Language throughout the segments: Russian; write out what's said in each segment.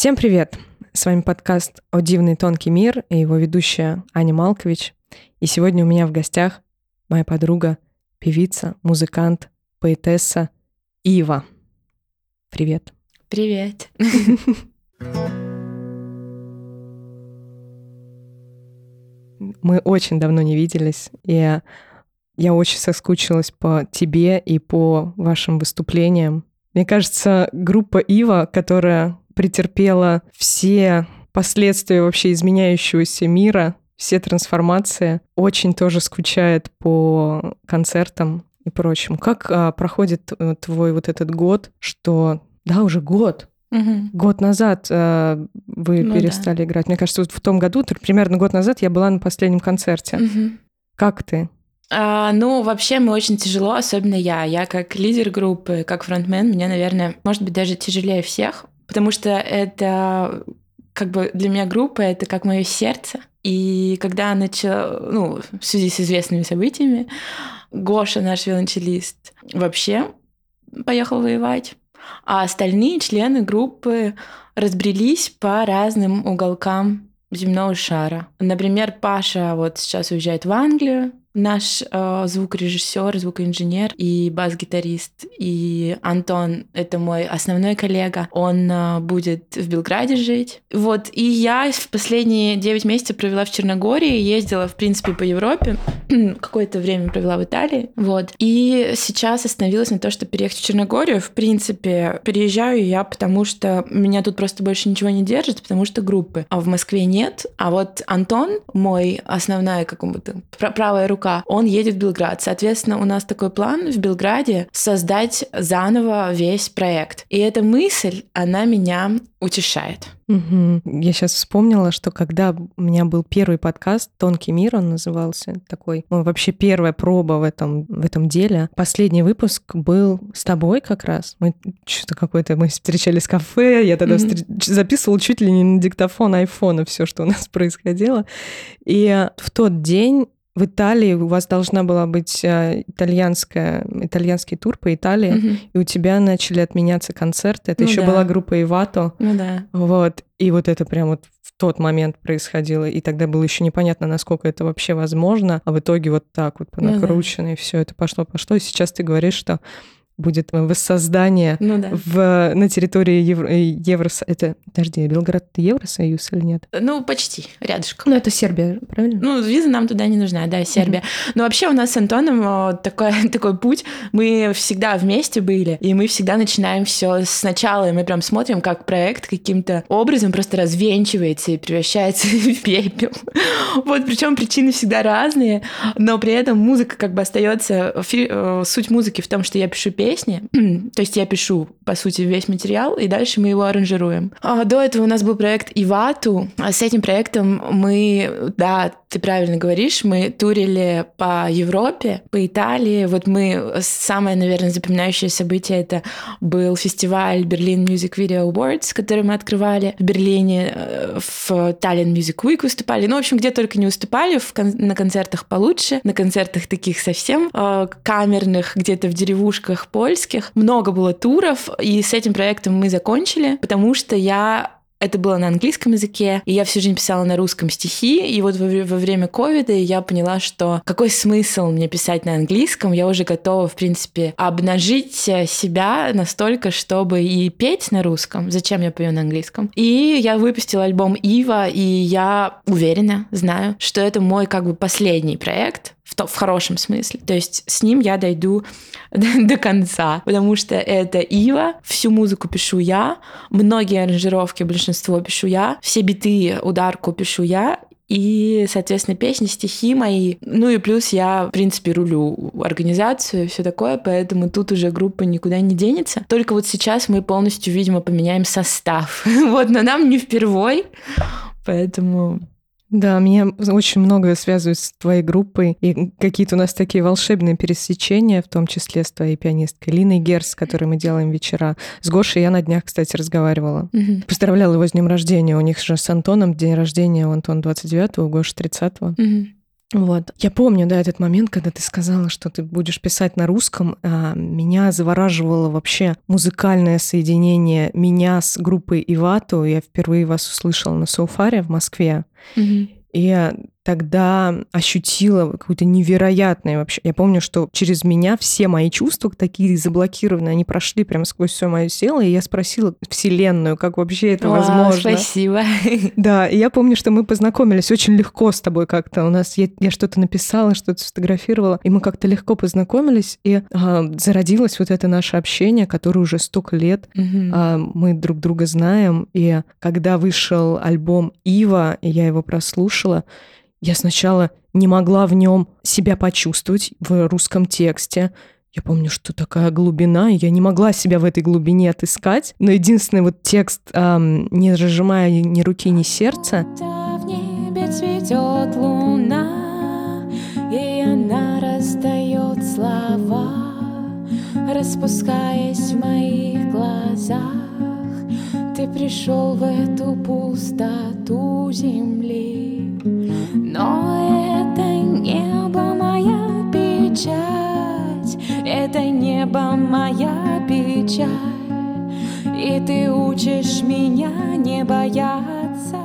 Всем привет! С вами подкаст «О дивный тонкий мир» и его ведущая Аня Малкович. И сегодня у меня в гостях моя подруга, певица, музыкант, поэтесса Ива. Привет. Привет. Мы очень давно не виделись, и я очень соскучилась по тебе и по вашим выступлениям. Мне кажется, группа Ива, которая претерпела все последствия вообще изменяющегося мира, все трансформации, очень тоже скучает по концертам и прочему. Как а, проходит а, твой вот этот год, что да, уже год, Угу. Год назад э, вы Ну перестали да. играть. Мне кажется, вот в том году, примерно год назад, я была на последнем концерте. Мгм. Как ты? А, ну, вообще, мы очень тяжело, особенно я. Я как лидер группы, как фронтмен, мне, наверное, может быть, даже тяжелее всех, потому что это как бы для меня группа это как мое сердце. И когда начала, ну, в связи с известными событиями, Гоша, наш виолончелист, вообще поехал воевать. А остальные члены группы разбрелись по разным уголкам земного шара. Например, Паша вот сейчас уезжает в Англию, наш э, звукорежиссер, звукоинженер и бас-гитарист. И Антон — это мой основной коллега. Он э, будет в Белграде жить. Вот. И я в последние 9 месяцев провела в Черногории, ездила, в принципе, по Европе. Какое-то время провела в Италии. Вот. И сейчас остановилась на то, чтобы переехать в Черногорию. В принципе, переезжаю я, потому что меня тут просто больше ничего не держит, потому что группы. А в Москве нет. А вот Антон, мой основная как пра- правая рука, он едет в Белград. Соответственно, у нас такой план в Белграде создать заново весь проект. И эта мысль, она меня утешает. Мгм. Я сейчас вспомнила, что когда у меня был первый подкаст «Тонкий мир», он назывался такой, ну, вообще первая проба в этом, в этом деле. Последний выпуск был с тобой как раз. Мы что-то какое-то, мы встречались в кафе, я тогда встр- записывала чуть ли не на диктофон айфона все, что у нас происходило. И в тот день в Италии у вас должна была быть э, итальянская, итальянский тур по Италии, Мгм. и у тебя начали отменяться концерты. Это Ну еще да. была группа Ивато. Ну да. Вот. И вот это прям вот в тот момент происходило. И тогда было еще непонятно, насколько это вообще возможно. А в итоге вот так вот Ну да. накручено, и все это пошло-пошло. И сейчас ты говоришь, что будет воссоздание Ну да. в, на территории Евро, э, Еврос... Это, подожди, Белград это Евросоюз или нет? Ну, почти, рядышком. Ну, это Сербия, правильно? Ну, виза нам туда не нужна, да, Сербия. Но вообще у нас с Антоном э, такой, такой путь. Мы всегда вместе были, и мы всегда начинаем все сначала, и мы прям смотрим, как проект каким-то образом просто развенчивается и превращается в пепел. Вот, причем причины всегда разные, но при этом музыка как бы остается... э, Суть музыки в том, что я пишу песни, то есть я пишу, по сути, весь материал, и дальше мы его аранжируем. А До этого у нас был проект Ивату, а с этим проектом мы, да, ты правильно говоришь, мы турили по Европе, по Италии. Вот мы, самое, наверное, запоминающее событие это был фестиваль Berlin Music Video Awards, который мы открывали в Берлине, э, в Tallinn Music Week выступали. Ну, в общем, где только не выступали, в кон- на концертах получше, на концертах таких совсем э, камерных, где-то в деревушках польских. Много было туров, и с этим проектом мы закончили, потому что я это было на английском языке, и я всю жизнь писала на русском стихи, и вот во, во время ковида я поняла, что какой смысл мне писать на английском, я уже готова, в принципе, обнажить э, себя настолько, чтобы и петь на русском, зачем я пою на английском. И я выпустила альбом Ива, и я уверена, знаю, что это мой как бы последний проект, в, то- в хорошем смысле. То есть с ним я дойду до, конца, потому что это Ива, всю музыку пишу я, многие аранжировки, большинство пишу я, все биты, ударку пишу я, и, соответственно, песни, стихи мои. Ну и плюс я, в принципе, рулю организацию и все такое, поэтому тут уже группа никуда не денется. Только вот сейчас мы полностью, видимо, поменяем состав. Вот, но нам не впервой, поэтому Да, меня очень многое связывает с твоей группой, и какие-то у нас такие волшебные пересечения, в том числе с твоей пианисткой Линой Герс, с которой мы делаем вечера. С Гошей я на днях, кстати, разговаривала. Мгм. Поздравляла его с днем рождения. У них же с Антоном день рождения, у Антона 29-го, у Гоши 30-го. Мгм. Вот. Я помню, да, этот момент, когда ты сказала, что ты будешь писать на русском. А, меня завораживало вообще музыкальное соединение меня с группой Ивату. Я впервые вас услышала на Соуфаре в Москве. Мгм. И я тогда ощутила какое-то невероятное вообще. Я помню, что через меня все мои чувства такие заблокированные, они прошли прямо сквозь все мое тело, и я спросила Вселенную, как вообще это Вау, возможно. Спасибо. Да, и я помню, что мы познакомились очень легко с тобой как-то. У нас я, я что-то написала, что-то сфотографировала, и мы как-то легко познакомились, и а, зародилось вот это наше общение, которое уже столько лет Мгм. а, мы друг друга знаем. И когда вышел альбом Ива, и я его прослушала, я сначала не могла в нем себя почувствовать в русском тексте. Я помню, что такая глубина, и я не могла себя в этой глубине отыскать. Но единственный вот текст, ам, не разжимая ни руки, ни сердца, в небе цветет луна, и она раздает слова, распускаясь в моих глазах. Ты пришел в эту пустоту земли, но это небо моя печать, это небо моя печаль. И ты учишь меня не бояться.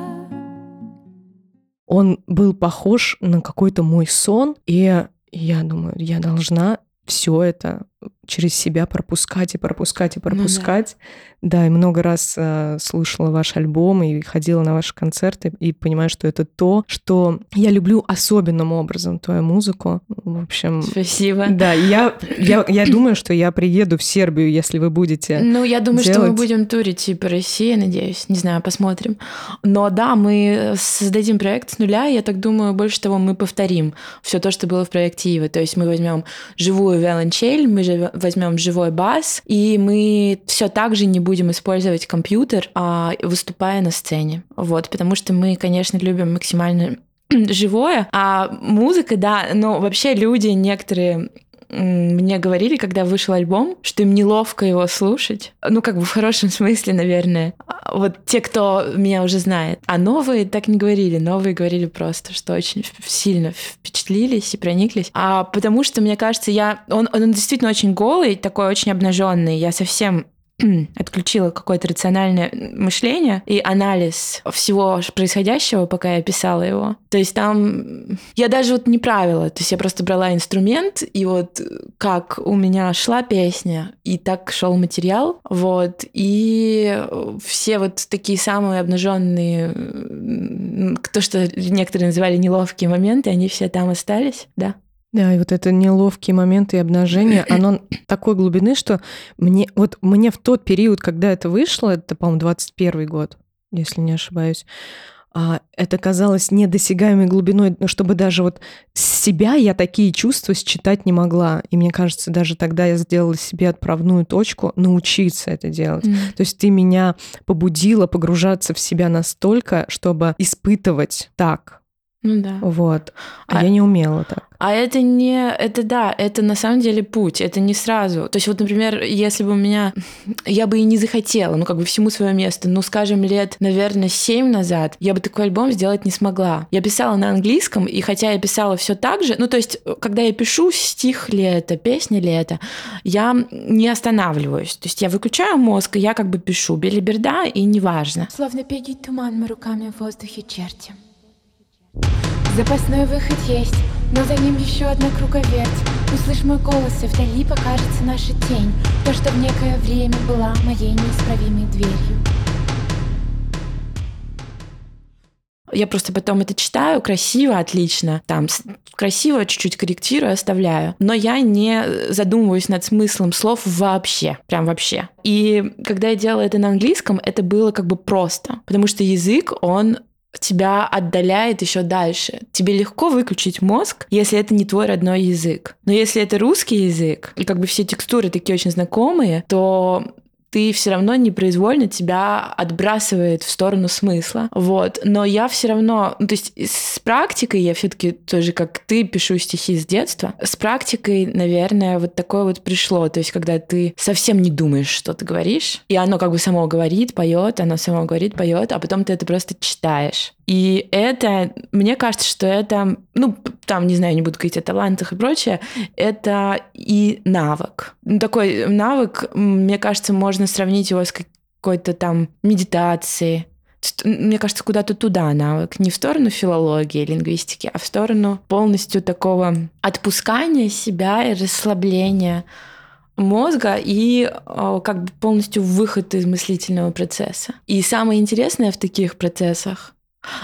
он был похож на какой-то мой сон, и я думаю, я должна все это через себя пропускать и пропускать и да. пропускать. да. и много раз э, слушала ваш альбом и ходила на ваши концерты и понимаю, что это то, что я люблю особенным образом твою музыку. В общем, Спасибо. да, я, я, я думаю, что я приеду в Сербию, если вы будете. Ну, я думаю, что мы делать. будем турить и по России, надеюсь. Не знаю, посмотрим. Но да, мы создадим проект с нуля, я так думаю, больше того, мы повторим все то, что было в проекте Ива. То есть мы возьмем живую виолончель, мы живем- возьмем живой бас, и мы все так же не будем использовать компьютер, а выступая на сцене. Вот, потому что мы, конечно, любим максимально живое, а музыка, да, но вообще люди некоторые мне говорили, когда вышел альбом, что им неловко его слушать. Ну, как бы в хорошем смысле, наверное. А Вот те, кто меня уже знает. А новые так не говорили. Новые говорили просто, что очень сильно впечатлились и прониклись. А потому что, мне кажется, я... Он, он действительно очень голый, такой очень обнаженный. Я совсем отключила какое-то рациональное мышление и анализ всего происходящего, пока я писала его. То есть там я даже вот не правила, то есть я просто брала инструмент, и вот как у меня шла песня, и так шел материал, вот, и все вот такие самые обнаженные, то, что некоторые называли неловкие моменты, они все там остались, да. Да, и вот это неловкие моменты и обнажение, оно такой глубины, что мне вот мне в тот период, когда это вышло, это, по-моему, 21 год, если не ошибаюсь, а, это казалось недосягаемой глубиной, ну, чтобы даже вот с себя я такие чувства считать не могла. И мне кажется, даже тогда я сделала себе отправную точку научиться это делать. То есть ты меня побудила погружаться в себя настолько, чтобы испытывать так. Ну да. Вот. А, А- я не умела так. А это не, это да, это на самом деле путь, это не сразу. То есть вот, например, если бы у меня, я бы и не захотела, ну как бы всему свое место, ну скажем, лет, наверное, семь назад, я бы такой альбом сделать не смогла. Я писала на английском, и хотя я писала все так же, ну то есть, когда я пишу стих ли это, песня ли это, я не останавливаюсь. То есть я выключаю мозг, и я как бы пишу белиберда, и неважно. Словно пегий туман мы руками в воздухе чертим. Запасной выход есть, но за ним еще одна круговерть. Услышь мой голос, и вдали покажется наша тень. То, что в некое время была моей неисправимой дверью. Я просто потом это читаю, красиво, отлично, там красиво, чуть-чуть корректирую, оставляю. Но я не задумываюсь над смыслом слов вообще, прям вообще. И когда я делала это на английском, это было как бы просто, потому что язык, он тебя отдаляет еще дальше. Тебе легко выключить мозг, если это не твой родной язык. Но если это русский язык, и как бы все текстуры такие очень знакомые, то ты все равно непроизвольно тебя отбрасывает в сторону смысла. Вот. Но я все равно, ну, то есть с практикой я все-таки тоже, как ты, пишу стихи с детства. С практикой, наверное, вот такое вот пришло. То есть, когда ты совсем не думаешь, что ты говоришь, и оно как бы само говорит, поет, оно само говорит, поет, а потом ты это просто читаешь. И это, мне кажется, что это, ну, там, не знаю, не буду говорить о талантах и прочее, это и навык. Ну, такой навык, мне кажется, можно сравнить его с какой-то там медитацией, мне кажется, куда-то туда навык. Не в сторону филологии, лингвистики, а в сторону полностью такого отпускания себя и расслабления мозга и а, как бы полностью выход из мыслительного процесса. И самое интересное в таких процессах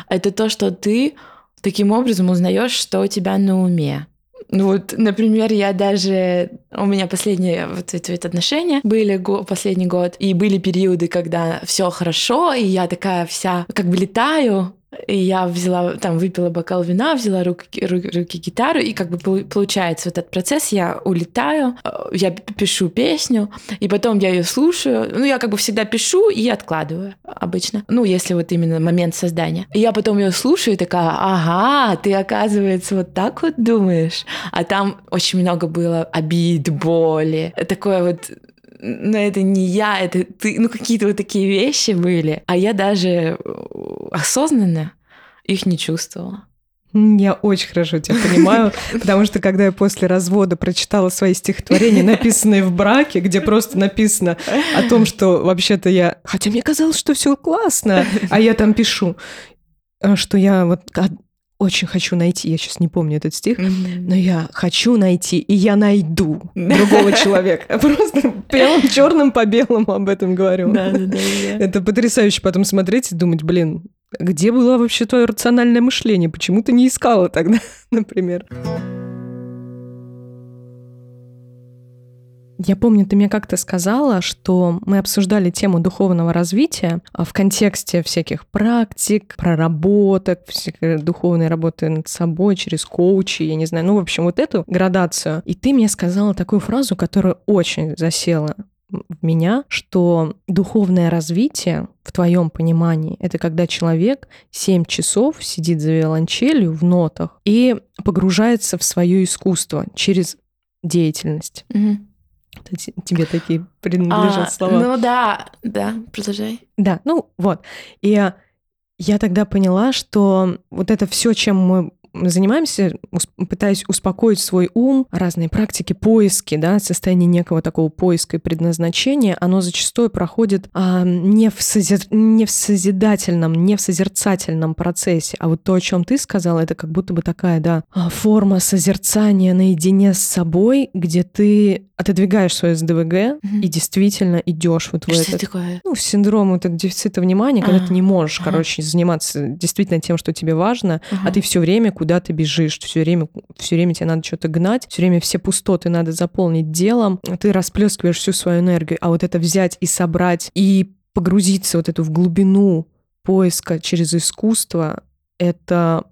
это то, что ты таким образом узнаешь, что у тебя на уме. Вот, например, я даже... У меня последние вот эти вот отношения были го, последний год, и были периоды, когда все хорошо, и я такая вся как бы летаю, и я взяла, там, выпила бокал вина, взяла руки, руки, руки гитару, и как бы получается вот этот процесс, я улетаю, э, я пишу песню, и потом я ее слушаю. Ну, я как бы всегда пишу и откладываю обычно. Ну, если вот именно момент создания. И я потом ее слушаю и такая, ага, ты, оказывается, вот так вот думаешь. А там очень много было обид, боли. Такое вот но это не я, это ты, ну какие-то вот такие вещи были, а я даже э, осознанно их не чувствовала. Я очень хорошо тебя понимаю, потому что когда я после развода прочитала свои стихотворения, написанные в браке, где просто написано о том, что вообще-то я... Хотя мне казалось, что все классно, а я там пишу, э, что я вот очень хочу найти, я сейчас не помню этот стих, mm-hmm. но я хочу найти, и я найду другого человека. Просто прям черным по белому об этом говорю. Да, да, да. Это потрясающе потом смотреть и думать, блин, где было вообще твое рациональное мышление? Почему ты не искала тогда, например? Я помню, ты мне как-то сказала, что мы обсуждали тему духовного развития а, в контексте всяких практик, проработок, всякой духовной работы над собой через коучи, я не знаю, ну, в общем, вот эту градацию. И ты мне сказала такую фразу, которая очень засела в меня, что духовное развитие в твоем понимании это когда человек 7 часов сидит за виолончелью в нотах и погружается в свое искусство через деятельность. Угу. Тебе такие принадлежат а, слова. Ну да, да, продолжай. Да, ну вот. И я тогда поняла, что вот это все, чем мы занимаемся, пытаясь успокоить свой ум, разные практики, поиски, да, состояние некого такого поиска и предназначения, оно зачастую проходит а, не, в созер... не в созидательном, не в созерцательном процессе, а вот то, о чем ты сказала, это как будто бы такая, да, а, форма созерцания наедине с собой, где ты отодвигаешь свое СДВГ mm-hmm. и действительно идешь вот в что этот, такое? ну, синдром вот дефицита внимания, когда а, ты не можешь, короче, заниматься действительно тем, что тебе важно, а ты все время куда ты бежишь, все время, все время тебе надо что-то гнать, все время все пустоты надо заполнить делом, ты расплескиваешь всю свою энергию, а вот это взять и собрать и погрузиться вот эту в глубину поиска через искусство, это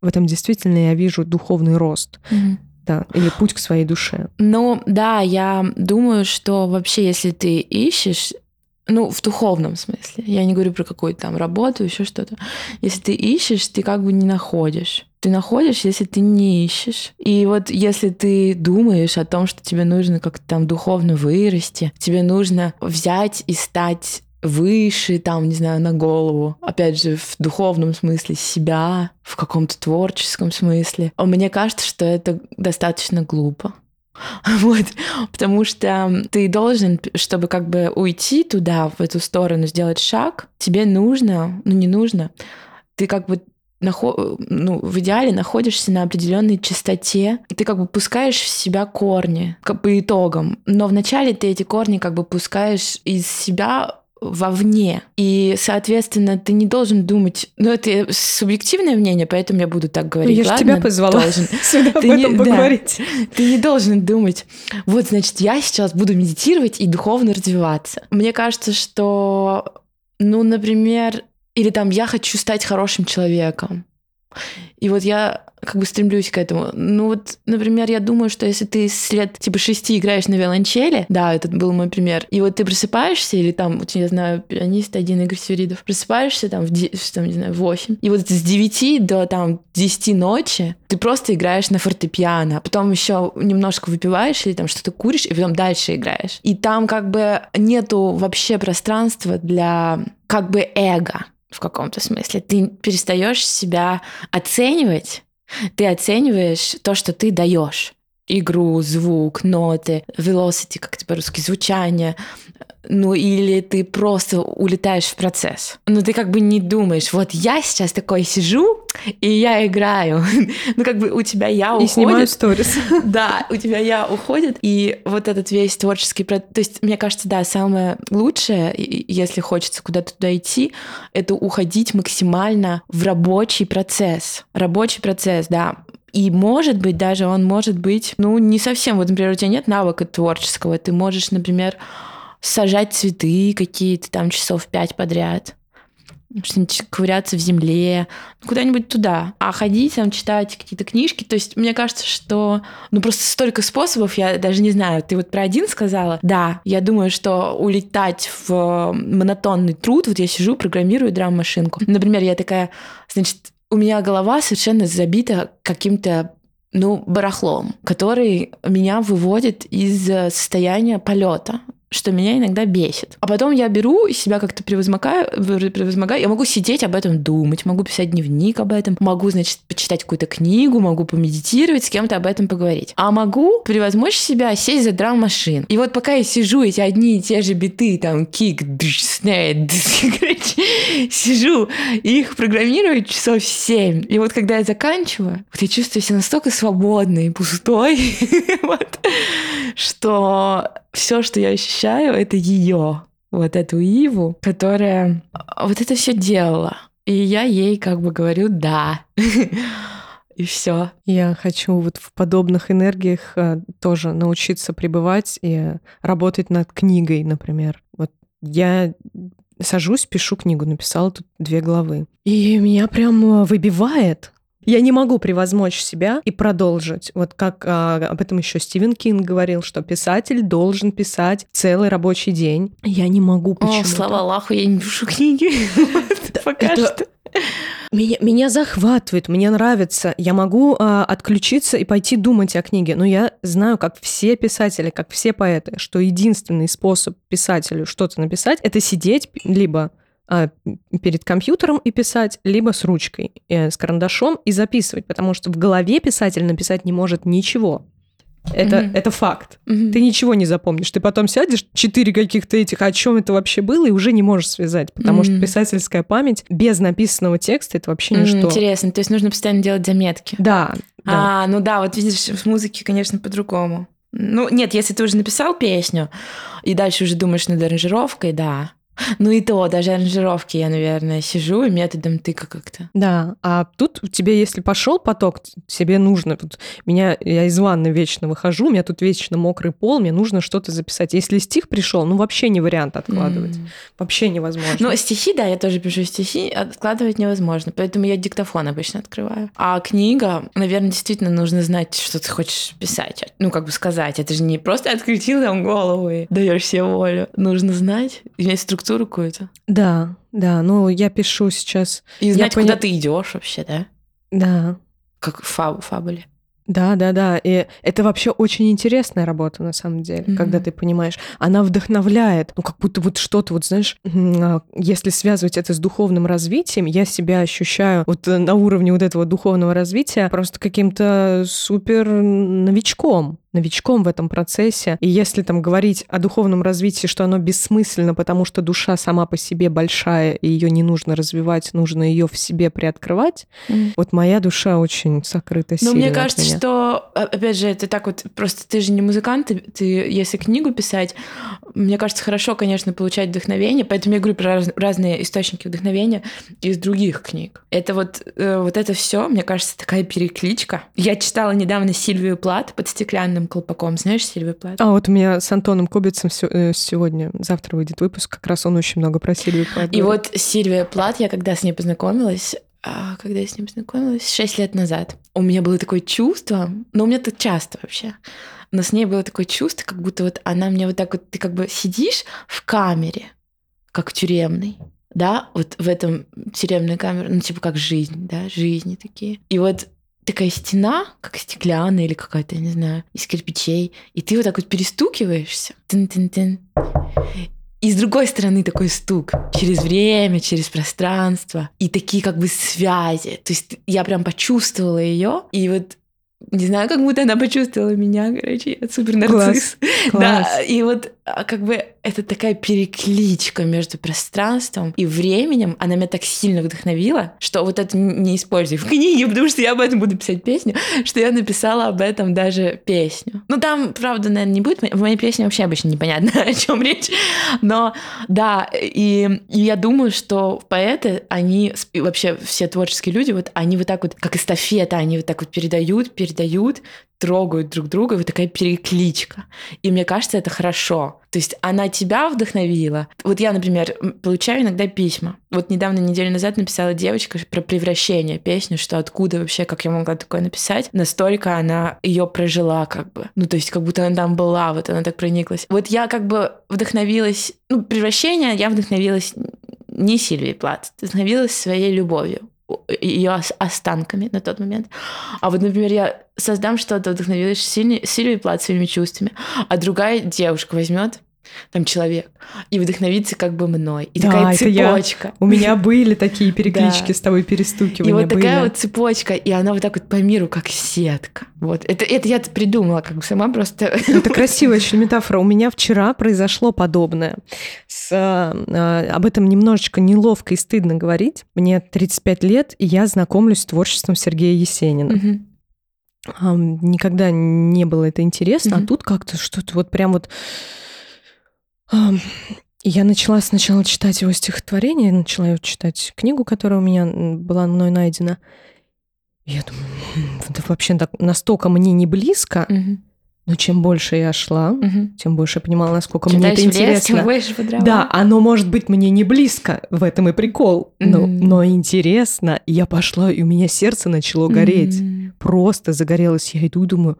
в этом действительно я вижу духовный рост. Mm-hmm. Да, или путь к своей душе. Ну, да, я думаю, что вообще, если ты ищешь, ну, в духовном смысле. Я не говорю про какую-то там работу, еще что-то. Если ты ищешь, ты как бы не находишь. Ты находишь, если ты не ищешь. И вот если ты думаешь о том, что тебе нужно как-то там духовно вырасти, тебе нужно взять и стать выше, там, не знаю, на голову. Опять же, в духовном смысле себя, в каком-то творческом смысле. Мне кажется, что это достаточно глупо. Вот, потому что ты должен, чтобы как бы уйти туда, в эту сторону, сделать шаг, тебе нужно, ну не нужно, ты как бы ну, в идеале находишься на определенной частоте, ты как бы пускаешь в себя корни как по итогам, но вначале ты эти корни как бы пускаешь из себя вовне. И, соответственно, ты не должен думать... Ну, это субъективное мнение, поэтому я буду так говорить. Ну, я же тебя позвала должен. сюда ты об этом не, поговорить. Да, ты не должен думать, вот, значит, я сейчас буду медитировать и духовно развиваться. Мне кажется, что, ну, например, или там я хочу стать хорошим человеком. И вот я как бы стремлюсь к этому. Ну вот, например, я думаю, что если ты с лет типа шести играешь на виолончели, да, этот был мой пример, и вот ты просыпаешься, или там, вот, я знаю, пианист один Игорь Свиридов, просыпаешься там в, там, не знаю, в 8, и вот с 9 до там 10 ночи ты просто играешь на фортепиано, а потом еще немножко выпиваешь или там что-то куришь, и потом дальше играешь. И там как бы нету вообще пространства для как бы эго в каком-то смысле. Ты перестаешь себя оценивать, ты оцениваешь то, что ты даешь игру, звук, ноты, velocity, как это по-русски, звучание, ну или ты просто улетаешь в процесс. Но ты как бы не думаешь, вот я сейчас такой сижу, и я играю. ну как бы у тебя я уходит. И снимаю сторис. да, у тебя я уходит, и вот этот весь творческий процесс. То есть, мне кажется, да, самое лучшее, если хочется куда-то туда идти, это уходить максимально в рабочий процесс. Рабочий процесс, да. И может быть, даже он может быть, ну, не совсем. Вот, например, у тебя нет навыка творческого. Ты можешь, например, сажать цветы какие-то там часов пять подряд что-нибудь ковыряться в земле, куда-нибудь туда. А ходить, там, читать какие-то книжки. То есть мне кажется, что... Ну, просто столько способов, я даже не знаю. Ты вот про один сказала? Да, я думаю, что улетать в монотонный труд... Вот я сижу, программирую драм-машинку. Например, я такая, значит, у меня голова совершенно забита каким-то ну, барахлом, который меня выводит из состояния полета что меня иногда бесит. А потом я беру и себя как-то превозмогаю, превозмогаю. Я могу сидеть об этом думать, могу писать дневник об этом, могу, значит, почитать какую-то книгу, могу помедитировать, с кем-то об этом поговорить. А могу превозмочь себя, сесть за драм-машин. И вот пока я сижу, эти одни и те же биты, там, кик, снэт, сижу, их программирую часов семь. И вот когда я заканчиваю, вот я чувствую себя настолько свободной, пустой, вот, что все, что я ощущаю, это ее, вот эту Иву, которая вот это все делала. И я ей как бы говорю «да». И все. Я хочу вот в подобных энергиях э, тоже научиться пребывать и работать над книгой, например. Вот я сажусь, пишу книгу, написала тут две главы. И меня прям э, выбивает. Я не могу превозмочь себя и продолжить. Вот как а, об этом еще Стивен Кинг говорил, что писатель должен писать целый рабочий день. Я не могу почему О, слава Аллаху, я не пишу книги. Пока что. Меня, меня захватывает, мне нравится. Я могу а, отключиться и пойти думать о книге. Но я знаю, как все писатели, как все поэты, что единственный способ писателю что-то написать это сидеть либо перед компьютером и писать, либо с ручкой, э, с карандашом и записывать, потому что в голове писатель написать не может ничего. Это, mm-hmm. это факт. Mm-hmm. Ты ничего не запомнишь. Ты потом сядешь, четыре каких-то этих, о чем это вообще было, и уже не можешь связать, потому mm-hmm. что писательская память без написанного текста это вообще ничто. Mm, интересно. То есть нужно постоянно делать заметки. Да. да. А, ну да, вот видишь, в музыке, конечно, по-другому. Ну, нет, если ты уже написал песню, и дальше уже думаешь над аранжировкой, да. Ну и то, даже аранжировки я, наверное, сижу и методом тыка как-то. Да, а тут тебе, если пошел поток, тебе нужно, вот меня, я из ванны вечно выхожу, у меня тут вечно мокрый пол, мне нужно что-то записать. Если стих пришел, ну вообще не вариант откладывать. Mm. Вообще невозможно. Ну, стихи, да, я тоже пишу стихи, откладывать невозможно, поэтому я диктофон обычно открываю. А книга, наверное, действительно нужно знать, что ты хочешь писать. Ну, как бы сказать, это же не просто открутил там голову и даешь себе волю. Нужно знать, иметь структуру структуру какую-то. Да, да. Ну, я пишу сейчас. И знать, поня... куда ты идешь вообще, да? Да. Как фаб фабуле. Да, да, да. И это вообще очень интересная работа, на самом деле, mm-hmm. когда ты понимаешь. Она вдохновляет. Ну, как будто вот что-то, вот знаешь, а, если связывать это с духовным развитием, я себя ощущаю вот на уровне вот этого духовного развития просто каким-то супер новичком новичком в этом процессе. И если там говорить о духовном развитии, что оно бессмысленно, потому что душа сама по себе большая, и ее не нужно развивать, нужно ее в себе приоткрывать, mm. вот моя душа очень сокрыта Но мне кажется, что, а, опять же, это так вот, просто ты же не музыкант, ты, ты если книгу писать, мне кажется, хорошо, конечно, получать вдохновение, поэтому я говорю про раз, разные источники вдохновения из других книг. Это вот, э, вот это все, мне кажется, такая перекличка. Я читала недавно Сильвию Плат под стеклянным Антоном Колпаком. Знаешь Сильвию Плат? А вот у меня с Антоном Кубицем э, сегодня, завтра выйдет выпуск, как раз он очень много про Сильвию Плат. И вот Сильвия Плат, я когда с ней познакомилась, а, когда я с ним познакомилась, 6 лет назад, у меня было такое чувство, но у меня это часто вообще, но с ней было такое чувство, как будто вот она мне вот так вот, ты как бы сидишь в камере, как тюремный, да, вот в этом тюремной камере, ну, типа как жизнь, да, жизни такие. И вот такая стена, как стеклянная или какая-то, я не знаю, из кирпичей, и ты вот так вот перестукиваешься. Тын -тын -тын. И с другой стороны такой стук через время, через пространство и такие как бы связи. То есть я прям почувствовала ее, и вот не знаю, как будто она почувствовала меня, короче, я супер нарцисс. Класс, класс. Да, и вот а, как бы это такая перекличка между пространством и временем. Она меня так сильно вдохновила, что вот это не использую в книге, потому что я об этом буду писать песню, что я написала об этом даже песню. Ну, там, правда, наверное, не будет. В моей песне вообще обычно непонятно, о чем речь. Но да, и, и я думаю, что поэты, они, вообще все творческие люди, вот они вот так вот, как эстафета, они вот так вот передают, передают, трогают друг друга, вот такая перекличка. И мне кажется, это хорошо. То есть она тебя вдохновила. Вот я, например, получаю иногда письма. Вот недавно, неделю назад написала девочка про превращение песню, что откуда вообще, как я могла такое написать. Настолько она ее прожила как бы. Ну, то есть как будто она там была, вот она так прониклась. Вот я как бы вдохновилась... Ну, превращение я вдохновилась не Сильвией Плат, вдохновилась своей любовью ее останками на тот момент. А вот, например, я создам что-то, вдохновилась Сильвией Плат своими чувствами, а другая девушка возьмет там человек, и вдохновиться как бы мной. И да, такая цепочка. Я. У меня были такие переклички с тобой, перестукивания И вот были. такая вот цепочка, и она вот так вот по миру, как сетка. Вот. Это, это я придумала как бы сама просто. Это красивая очень метафора. У меня вчера произошло подобное. С, э, об этом немножечко неловко и стыдно говорить. Мне 35 лет, и я знакомлюсь с творчеством Сергея Есенина. Мгм. Никогда не было это интересно, а Мгм. тут как-то что-то вот прям вот... Я начала сначала читать его стихотворение, начала его читать книгу, которая у меня была мной найдена. Я думаю, «М, это вообще так, настолько мне не близко, Мгм. но чем больше я шла, Мгм. тем больше я понимала, насколько Чем мне это лес, интересно. тем больше. Да, оно может быть мне не близко, в этом и прикол, но, Мгм. но интересно. И я пошла, и у меня сердце начало гореть. М. Просто загорелось. Я иду и думаю,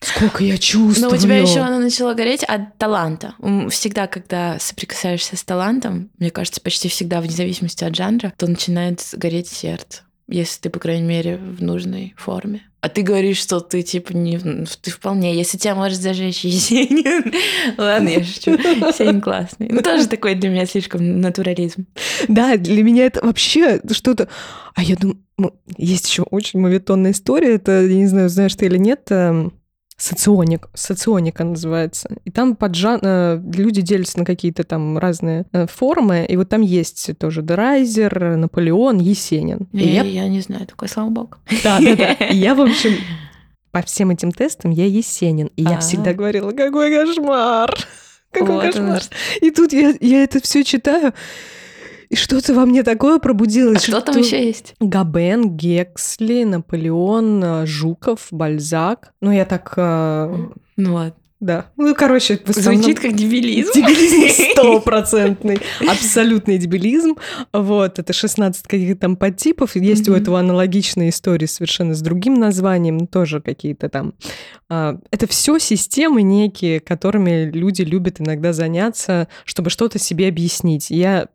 сколько я чувствую. Но у тебя еще она начала гореть от таланта. Всегда, когда соприкасаешься с талантом, мне кажется, почти всегда, вне зависимости от жанра, то начинает гореть сердце. Если ты, по крайней мере, в нужной форме. А ты говоришь, что ты, типа, не... Ты вполне... Если тебя может зажечь Есенин... Ладно, я шучу. Есенин классный. Ну, тоже такой для меня слишком натурализм. Да, для меня это вообще что-то... А я думаю, есть еще очень мовитонная история. Это, я не знаю, знаешь ты или нет, эм, соционик. Соционика называется. И там под жан... э, люди делятся на какие-то там разные э, формы. И вот там есть тоже Драйзер, Наполеон, Есенин. И Я, я я не знаю такой, слава богу. Да, да, да. Я, в общем, по всем этим тестам я Есенин. И я А. всегда говорила, какой кошмар! Какой кошмар! И тут я, я это все читаю, и что-то во мне такое А пробудилось. там что- еще есть? Габен, Гексли, Наполеон, э, Жуков, Бальзак. Ну, я так... э, Ну ладно. Да. Ну, короче, в основном- Звучит как дебилизм. Дебилизм стопроцентный, абсолютный дебилизм. Вот, это 16 каких-то там подтипов. Есть у Мгм. этого аналогичные истории совершенно с другим названием, тоже какие-то там. а, Это все системы некие, которыми люди любят иногда заняться, чтобы что-то себе объяснить. Я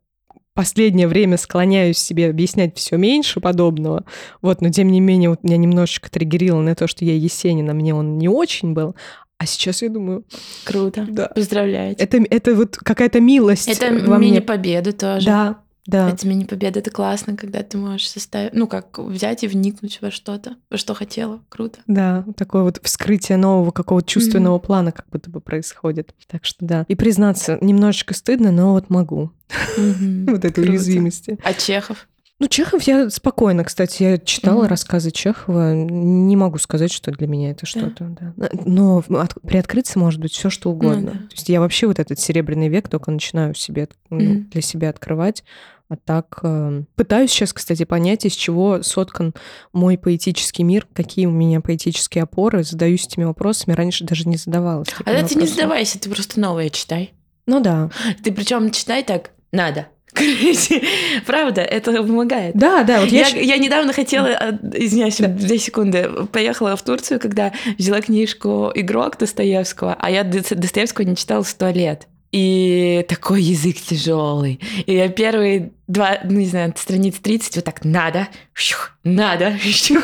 последнее время склоняюсь себе объяснять все меньше подобного. Вот, но тем не менее, вот меня немножечко триггерило на то, что я Есенина, мне он не очень был. А сейчас я думаю, Круто. да, Поздравляю. это, это вот какая-то милость Это во мне. мини-победа тоже. Да, да. Это мини-победа, это классно, когда ты можешь составить, ну, как взять и вникнуть во что-то, во что хотела. Круто. Да, такое вот вскрытие нового какого-то чувственного плана как будто бы происходит. Так что да. И признаться, немножечко стыдно, но вот могу. Мгм. Вот этой Круто. уязвимости. А Чехов? Ну, Чехов я спокойно, кстати, я читала Мгм. рассказы Чехова. Не могу сказать, что для меня это что-то, да. Но от- приоткрыться может быть все что угодно. да. То есть я вообще вот этот серебряный век только начинаю себе ну, Мгм. для себя открывать. А так э, пытаюсь сейчас, кстати, понять, из чего соткан мой поэтический мир, какие у меня поэтические опоры. Задаюсь этими вопросами. Раньше даже не задавалась. А ты не задавайся, ты просто новое читай. Ну да. Ты причем читай так, надо. Правда, это помогает. Да, да, вот я... Я, я недавно хотела, а, извиняюсь, Да. две секунды, поехала в Турцию, когда взяла книжку «Игрок» Достоевского, а я Дос- Достоевского не читала сто лет. И такой язык тяжелый. И я первые два, ну, не знаю, страниц 30 вот так надо, щух, надо, щух.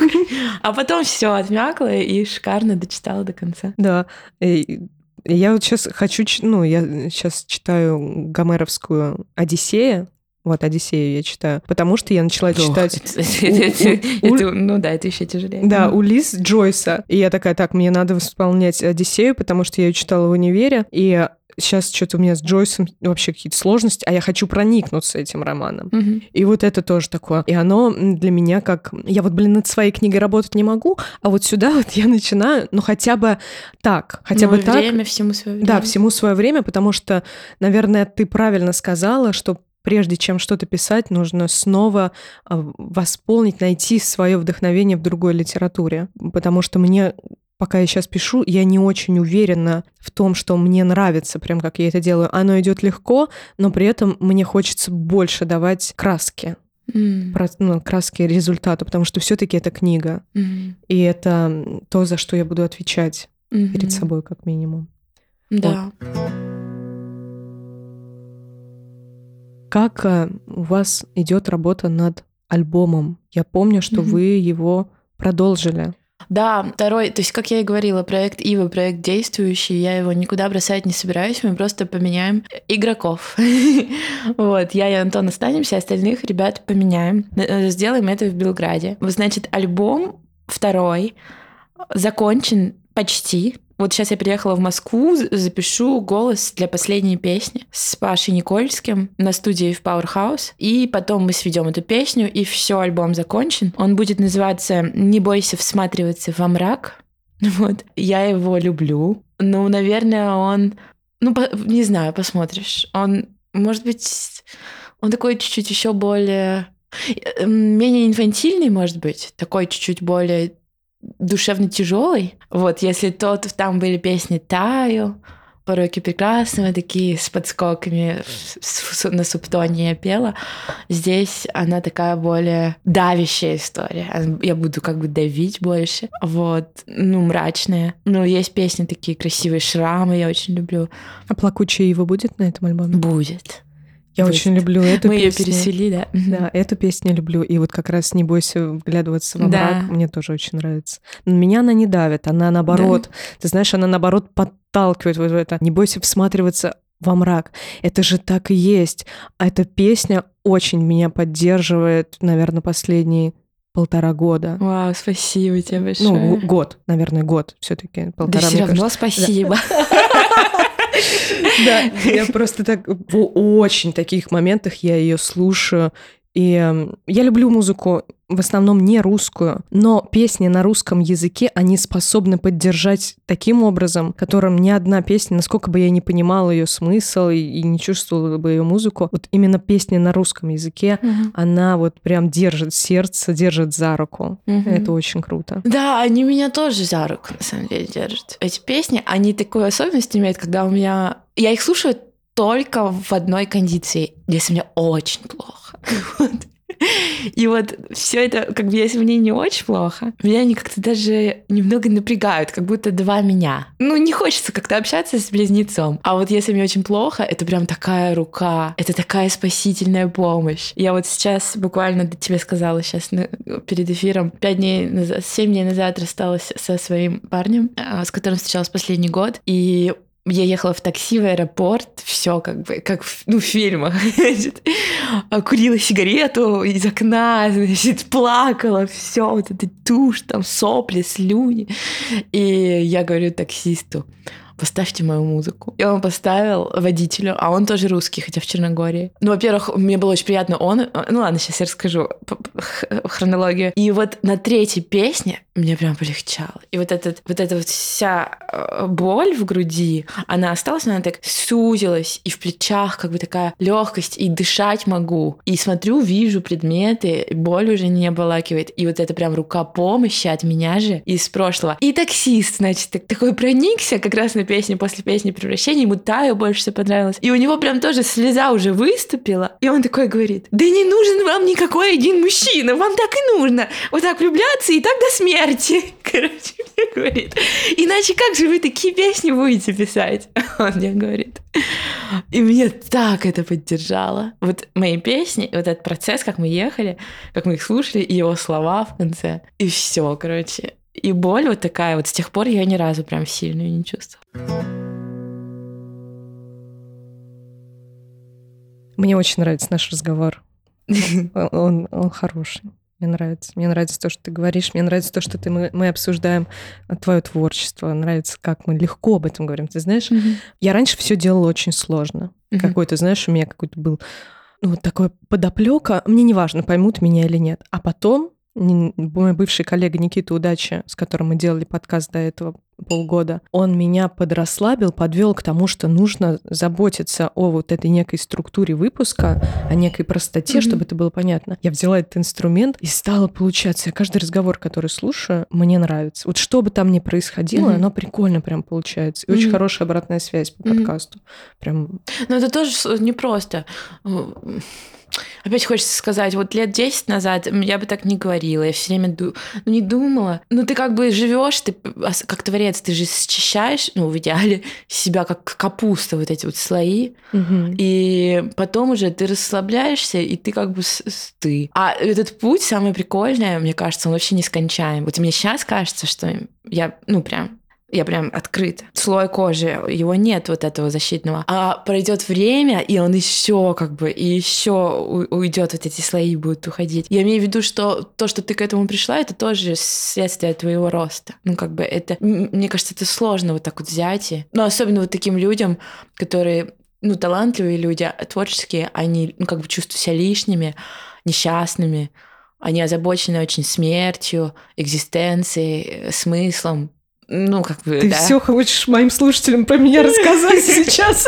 а потом все отмякла и шикарно дочитала до конца. Да. Я вот сейчас хочу, ну, я сейчас читаю Гомеровскую «Одиссея», вот «Одиссею» я читаю, потому что я начала читать... Ну да, это еще тяжелее. Да, Улис Джойса. И я такая, так, мне надо восполнять «Одиссею», потому что я ее читала в универе, и сейчас что-то у меня с Джойсом вообще какие-то сложности, а я хочу проникнуться этим романом. Мгм. И вот это тоже такое. И оно для меня как... Я вот, блин, над своей книгой работать не могу, а вот сюда вот я начинаю, ну, хотя бы так, хотя Ну, бы так. Время всему свое время. Да, всему свое время, потому что, наверное, ты правильно сказала, что прежде чем что-то писать, нужно снова а, восполнить, найти свое вдохновение в другой литературе. Потому что мне, пока я сейчас пишу, я не очень уверена в том, что мне нравится, прям как я это делаю. Оно идет легко, но при этом мне хочется больше давать краски, М, про- ну, краски результата, потому что все-таки это книга. мгм, И это то, за что я буду отвечать мгм. перед собой, как минимум. Да. Как э, у вас идет работа над альбомом? Я помню, что Мгм. вы его продолжили. Да, второй, то есть, как я и говорила, проект Ива, проект действующий, я его никуда бросать не собираюсь, мы просто поменяем игроков. Вот, я и Антон останемся, остальных ребят поменяем. Э, Сделаем это в Белграде. Значит, альбом второй закончен почти. Вот сейчас я приехала в Москву, запишу голос для последней песни с Пашей Никольским на студии в Powerhouse. И потом мы сведем эту песню, и все, альбом закончен. Он будет называться «Не бойся всматриваться во мрак». Вот. Я его люблю. Ну, наверное, он... Ну, по- не знаю, посмотришь. Он, может быть, он такой чуть-чуть еще более... э, Менее инфантильный, может быть. Такой чуть-чуть более душевно тяжелый. Вот, если тот там были песни Таю, Пороки прекрасного, такие с подскоками на субтоне я пела. Здесь она такая более давящая история. Я буду как бы давить больше. Вот. Ну, мрачная. Ну, есть песни такие красивые. Шрамы я очень люблю. А «Плакучая Ива» будет на этом альбоме? Будет. Я будет. очень люблю эту Мы ее песню. пересвели, да. Да, эту песню люблю. И вот как раз «Не бойся вглядываться во Да. мрак» мне тоже очень нравится. Но меня она не давит, она наоборот. Ты знаешь, она наоборот подталкивает вот в это. «Не бойся всматриваться во мрак». Это же так и есть. А эта песня очень меня поддерживает, наверное, последние полтора года. Вау, спасибо тебе большое. Ну, год, наверное, год все-таки. да Полтора, все мне равно кажется. спасибо. Да, я просто так в очень таких моментах я ее слушаю. И эм, я люблю музыку в основном не русскую, но песни на русском языке, они способны поддержать таким образом, которым ни одна песня, насколько бы я не понимала ее смысл и, и не чувствовала бы ее музыку, вот именно песни на русском языке, Мгм. она вот прям держит сердце, держит за руку. Мгм. Это очень круто. Да, они меня тоже за руку, на самом деле, держат. Эти песни, они такую особенность имеют, когда у меня... Я их слушаю только в одной кондиции, если мне очень плохо. И вот все это, как бы, если мне не очень плохо, меня они как-то даже немного напрягают, как будто два меня. Ну, не хочется как-то общаться с близнецом. А вот если мне очень плохо, это прям такая рука, это такая спасительная помощь. Я вот сейчас буквально тебе сказала сейчас на- перед эфиром, пять дней назад, семь дней назад рассталась со своим парнем, а, с которым встречалась последний год, и я ехала в такси в аэропорт, все как бы, как в, ну, в фильмах, значит. А, курила сигарету из окна, значит, плакала, все, вот это тушь, там сопли, слюни. И я говорю таксисту, поставьте мою музыку. И он поставил водителю, а он тоже русский, хотя в Черногории. Ну, во-первых, мне было очень приятно, он... Ну ладно, сейчас я расскажу х- хронологию. И вот на третьей песне мне прям полегчало. И вот, этот, вот эта вот вся э, боль в груди, она осталась, но она так сузилась, и в плечах как бы такая легкость, и дышать могу. И смотрю, вижу предметы, боль уже не обволакивает. И вот это прям рука помощи от меня же из прошлого. И таксист, значит, так- такой проникся как раз на песне после песни превращения, ему Таю больше всего понравилось. И у него прям тоже слеза уже выступила. И он такой говорит, да не нужен вам никакой один мужчина, вам так и нужно. Вот так влюбляться и так до смерти. Короче, мне говорит. Иначе как же вы такие песни будете писать? Он мне говорит. И меня так это поддержало. Вот мои песни, вот этот процесс, как мы ехали, как мы их слушали, и его слова в конце. И все, короче. И боль вот такая, вот с тех пор я ни разу прям сильную не чувствовала. Мне очень нравится наш разговор. Он, он, он хороший. Мне нравится. Мне нравится то, что ты говоришь. Мне нравится то, что ты, мы, мы обсуждаем э, твое творчество. Нравится, как мы легко об этом говорим. Ты знаешь, mm-hmm. я раньше все делала очень сложно. Mm-hmm. Какой-то, знаешь, у меня какой-то был ну, вот такое подоплека. Мне не важно, поймут меня или нет. А потом мой бывший коллега Никита Удача, с которым мы делали подкаст до этого, полгода, он меня подрасслабил, подвел к тому, что нужно заботиться о вот этой некой структуре выпуска, о некой простоте, Мгм. чтобы это было понятно. Я взяла этот инструмент и стала получаться. Я каждый разговор, который слушаю, мне нравится. Вот что бы там ни происходило, Мгм. оно прикольно прям получается. И очень Мгм. хорошая обратная связь по подкасту. Прям Но это тоже с- непросто. Опять хочется сказать, вот лет 10 назад я бы так не говорила, я все время ду- ну, не думала. Ну, ты как бы живешь, ты как творец, ты же счищаешь, ну, в идеале, себя как капуста, вот эти вот слои, мгм. и потом уже ты расслабляешься, и ты как бы с- с- ты. А этот путь, самое прикольное, мне кажется, он вообще нескончаем. Вот мне сейчас кажется, что я, ну, прям я прям открыт. Слой кожи, его нет вот этого защитного. А пройдет время, и он еще как бы, и еще уйдет, вот эти слои будут уходить. Я имею в виду, что то, что ты к этому пришла, это тоже следствие твоего роста. Ну, как бы это, мне кажется, это сложно вот так вот взять. И, ну, особенно вот таким людям, которые ну, талантливые люди, а творческие, они, ну, как бы чувствуют себя лишними, несчастными. Они озабочены очень смертью, экзистенцией, э, смыслом. Ну, как бы, Ты да. все хочешь моим слушателям про меня рассказать сейчас?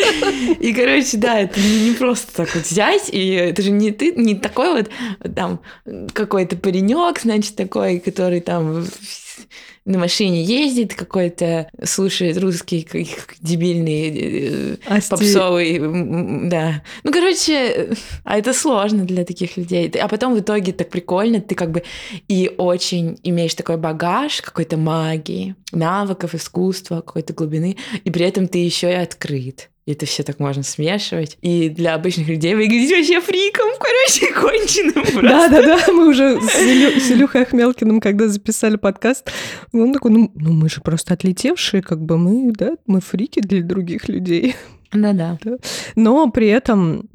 И, короче, да, это не, не просто так вот взять, и это же не ты, не такой вот там какой-то паренек, значит, такой, который там на машине ездит, какой-то слушает русский дебильный э, Асти- попсовый, да. Ну, короче, а это сложно для таких людей. А потом в итоге так прикольно, ты как бы и очень имеешь такой багаж какой-то магии, навыков, искусства, какой-то глубины, и при этом ты еще и открыт. И это все так можно смешивать. И для обычных людей выглядеть вообще фриком, короче, конченым просто. Да, да, да, мы уже с, Илю- с Илюхой Ахмелкиным, когда записали подкаст, он такой, ну, ну мы же просто отлетевшие, как бы мы, да, мы фрики для других людей. Да-да. Но при этом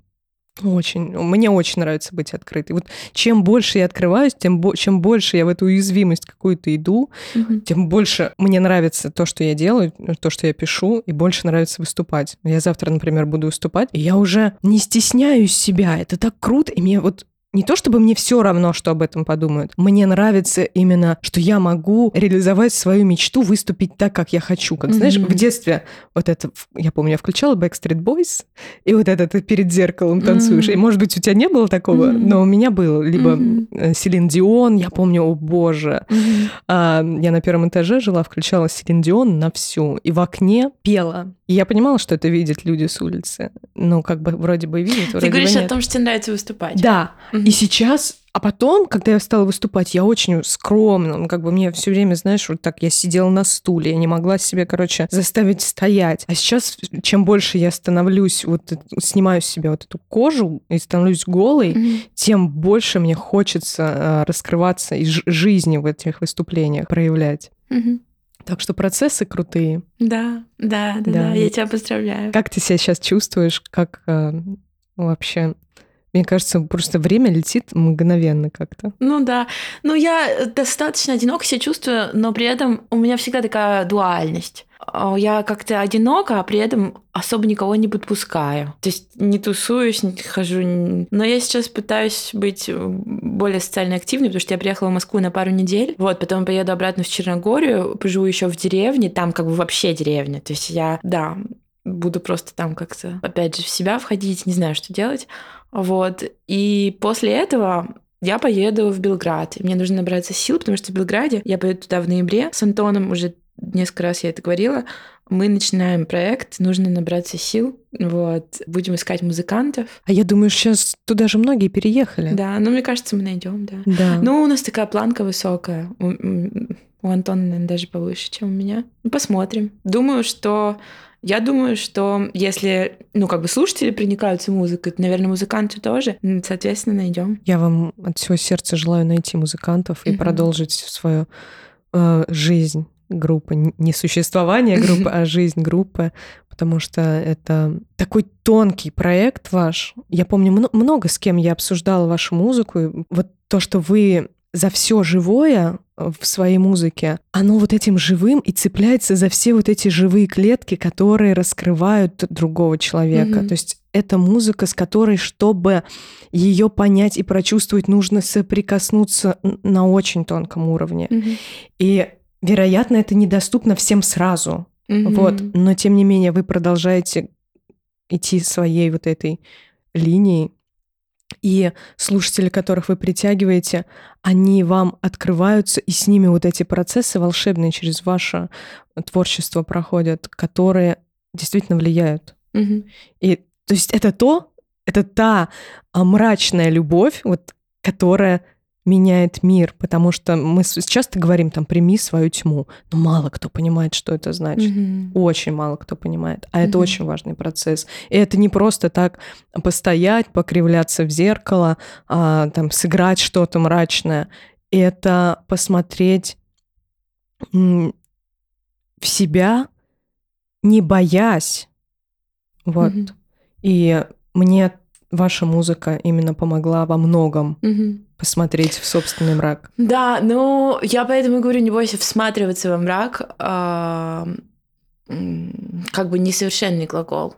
очень, мне очень нравится быть открытой. Вот чем больше я открываюсь, тем бо- чем больше я в эту уязвимость какую-то иду, Мгм. тем больше мне нравится то, что я делаю, то, что я пишу, и больше нравится выступать. Я завтра, например, буду выступать, и я уже не стесняюсь себя. Это так круто, и мне вот не то чтобы мне все равно, что об этом подумают. Мне нравится именно, что я могу реализовать свою мечту, выступить так, как я хочу. Как, знаешь, Мгм. в детстве вот это, я помню, я включала Backstreet Boys, и вот это ты перед зеркалом танцуешь. Мгм. И, может быть, у тебя не было такого, Мгм. но у меня было. Либо э, Селин Дион, я помню, о боже, Мгм. а, я на первом этаже жила, включала Селин Дион на всю, и в окне пела. И я понимала, что это видят люди с улицы. Ну, как бы вроде бы видят, вроде Ты говоришь бы о нет. том, что тебе нравится выступать. Да. И сейчас, а потом, когда я стала выступать, я очень скромно, ну, как бы мне все время, знаешь, вот так я сидела на стуле, я не могла себе, короче, заставить стоять. А сейчас, чем больше я становлюсь, вот снимаю с себя вот эту кожу и становлюсь голой, Мгм. тем больше мне хочется э, раскрываться и жизни в этих выступлениях проявлять. Мгм. Так что процессы крутые. Да, да, да, Да. да, я тебя поздравляю. Как ты себя сейчас чувствуешь? Как э, вообще? Мне кажется, просто время летит мгновенно как-то. Ну да. Ну, я достаточно одиноко себя чувствую, но при этом у меня всегда такая дуальность. А, Я как-то одинока, а при этом особо никого не подпускаю. То есть не тусуюсь, не хожу. Но я сейчас пытаюсь быть более социально активной, потому что я приехала в Москву на пару недель. Вот, потом поеду обратно в Черногорию, поживу еще в деревне, там как бы вообще деревня. То есть я, да, буду просто там как-то, опять же, в себя входить, не знаю, что делать. Вот. И после этого я поеду в Белград. И мне нужно набраться сил, потому что в Белграде я поеду туда в ноябре с Антоном, уже несколько раз я это говорила. Мы начинаем проект, нужно набраться сил. Вот. Будем искать музыкантов. А я думаю, сейчас туда же многие переехали. Да, ну, мне кажется, мы найдем, да. Да. Ну, у нас такая планка высокая. У, у Антона, наверное, даже повыше, чем у меня. Ну, посмотрим. Думаю, что... Я думаю, что если, ну, как бы слушатели проникаются музыкой, то, наверное, музыканты тоже. М, Соответственно, найдем. Я вам от всего сердца желаю найти музыкантов и Мгм. продолжить свою э, жизнь группы. Не существование группы, а жизнь группы. потому что это такой тонкий проект ваш. Я помню много с кем я обсуждала вашу музыку. И вот то, что вы за все живое в своей музыке, оно вот этим живым и цепляется за все вот эти живые клетки, которые раскрывают другого человека. Mm-hmm. То есть это музыка, с которой, чтобы ее понять и прочувствовать, нужно соприкоснуться на очень тонком уровне. Mm-hmm. И, вероятно, это недоступно всем сразу. Mm-hmm. Вот, но тем не менее вы продолжаете идти своей вот этой линией и слушатели, которых вы притягиваете, они вам открываются, и с ними вот эти процессы волшебные через ваше творчество проходят, которые действительно влияют. Угу. И то есть это то, это та а, мрачная любовь, вот, которая меняет мир, потому что мы часто говорим там прими свою тьму, но мало кто понимает, что это значит. Mm-hmm. Очень мало кто понимает. А mm-hmm. это очень важный процесс. И это не просто так постоять, покривляться в зеркало, а, там сыграть что-то мрачное. Это посмотреть в себя, не боясь. Вот. Mm-hmm. И мне ваша музыка именно помогла во многом угу. Посмотреть в собственный мрак. Да, ну я поэтому говорю, не бойся всматриваться во мрак, а, как бы несовершенный глагол.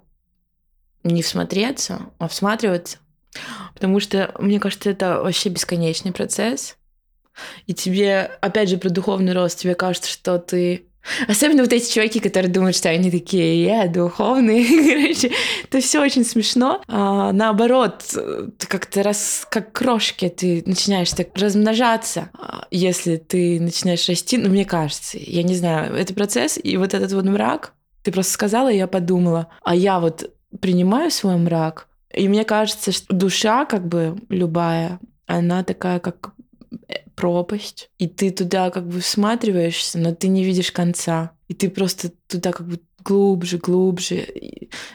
Не всмотреться, а всматриваться. Потому что, мне кажется, это вообще бесконечный процесс. И тебе, опять же, про духовный рост, тебе кажется, что ты Особенно вот эти чуваки, которые думают, что они такие, я духовные. Короче, это все очень смешно. А, наоборот, ты как-то раз, как крошки, ты начинаешь так размножаться, а, если ты начинаешь расти. Ну, мне кажется, я не знаю, это процесс, и вот этот вот мрак, ты просто сказала, и я подумала, а я вот принимаю свой мрак, и мне кажется, что душа, как бы любая, она такая, как пропасть, и ты туда как бы всматриваешься, но ты не видишь конца. И ты просто туда как бы глубже, глубже.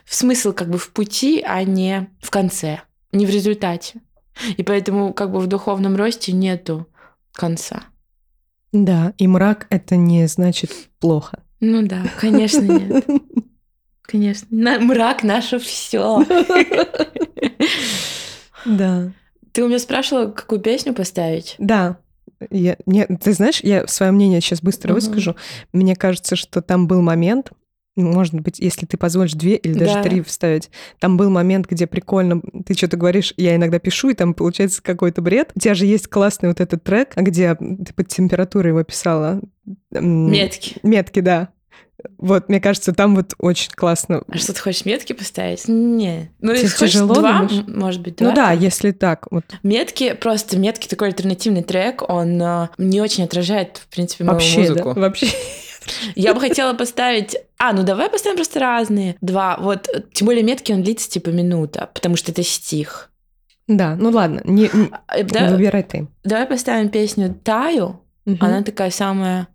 Смысл как бы в пути, а не в конце, не в результате. И поэтому как бы в духовном росте нету конца. Да, и мрак это не значит плохо. Ну да, конечно, нет. Конечно. На, мрак наше все. Да. Ты у меня спрашивала, какую песню поставить? Да. Я, не, ты знаешь, я свое мнение сейчас быстро угу. выскажу. Мне кажется, что там был момент, может быть, если ты позволишь две или даже да. три вставить. Там был момент, где прикольно, ты что-то говоришь, я иногда пишу, и там получается какой-то бред. У тебя же есть классный вот этот трек, где ты под температурой его писала. Метки. Метки, да. Вот, мне кажется, там вот очень классно. А что, ты хочешь метки поставить? Не. Ну, если тяжело, два, думаешь? может быть, два. Ну да, если так. Вот. Метки, просто метки такой альтернативный трек, он э, не очень отражает, в принципе, мою Вообще, музыку. Да, вообще. Я бы хотела поставить... А, ну давай поставим просто разные. Два. Вот, тем более метки, он длится типа минута, потому что это стих. Да, ну ладно, не, не а, да, выбирай ты. Давай поставим песню «Таю». Угу. Она такая самая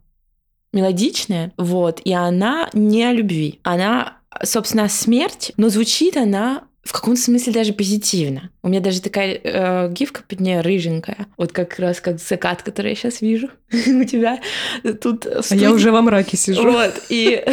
мелодичная, вот, и она не о любви. Она, собственно, о смерти, но звучит она в каком-то смысле даже позитивно. У меня даже такая э, гифка под нее рыженькая. Вот как раз как закат, который я сейчас вижу у тебя тут. А я уже во мраке сижу. Вот. И,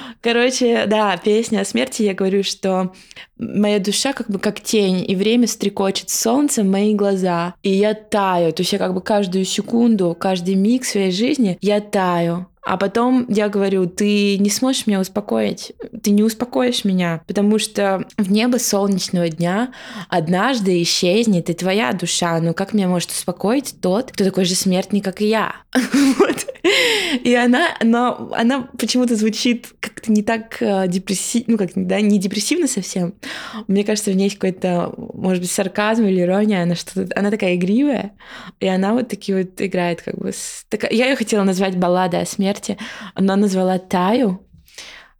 короче, да, песня о смерти. Я говорю, что моя душа как бы как тень, и время стрекочет солнце в мои глаза. И я таю. То есть я как бы каждую секунду, каждый миг своей жизни я таю. А потом я говорю, ты не сможешь меня успокоить, ты не успокоишь меня, потому что в небо солнечного дня однажды исчезнет и твоя душа. Ну как меня может успокоить тот, кто такой же смертный, как и я? Вот. И она, но она почему-то звучит как-то не так э, депрессивно, ну как, да, не депрессивно совсем. Мне кажется, в ней есть какой-то, может быть, сарказм или ирония, она что-то, она такая игривая, и она вот такие вот играет как бы... С, я ее хотела назвать баллада о смерти, она назвала Таю,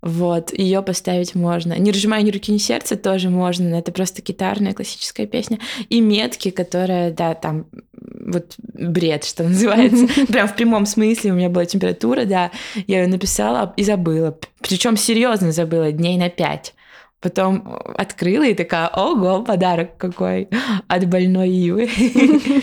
вот, ее поставить можно. Не разжимая ни руки, ни сердца тоже можно. Это просто гитарная классическая песня. И метки, которая, да, там вот бред, что называется. Прям в прямом смысле у меня была температура, да. Я ее написала и забыла. Причем серьезно забыла, дней на пять. Потом открыла и такая, ого, подарок какой от больной Ивы.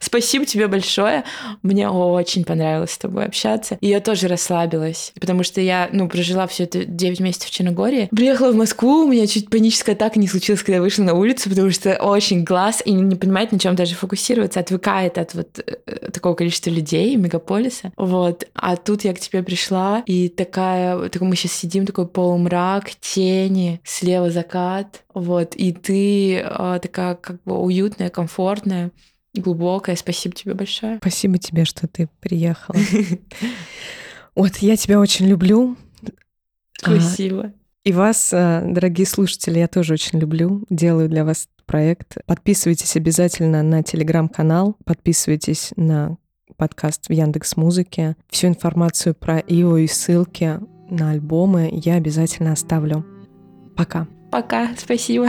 Спасибо тебе большое. Мне очень понравилось с тобой общаться. И я тоже расслабилась, потому что я, ну, прожила все это 9 месяцев в Черногории. Приехала в Москву, у меня чуть паническая атака не случилась, когда я вышла на улицу, потому что очень глаз и не понимает, на чем даже фокусироваться, отвыкает от вот э, такого количества людей, мегаполиса. Вот. А тут я к тебе пришла, и такая, такой мы сейчас сидим, такой полумрак, тени, слева закат, вот, и ты э, такая как бы уютная, комфортная глубокое. Спасибо тебе большое. Спасибо тебе, что ты приехала. Вот, я тебя очень люблю. Спасибо. И вас, э, дорогие слушатели, я тоже очень люблю. Делаю для вас проект. Подписывайтесь обязательно на телеграм-канал, подписывайтесь на подкаст в Яндекс Музыке. Всю информацию про Ио и ссылки на альбомы я обязательно оставлю. Пока. Пока, спасибо.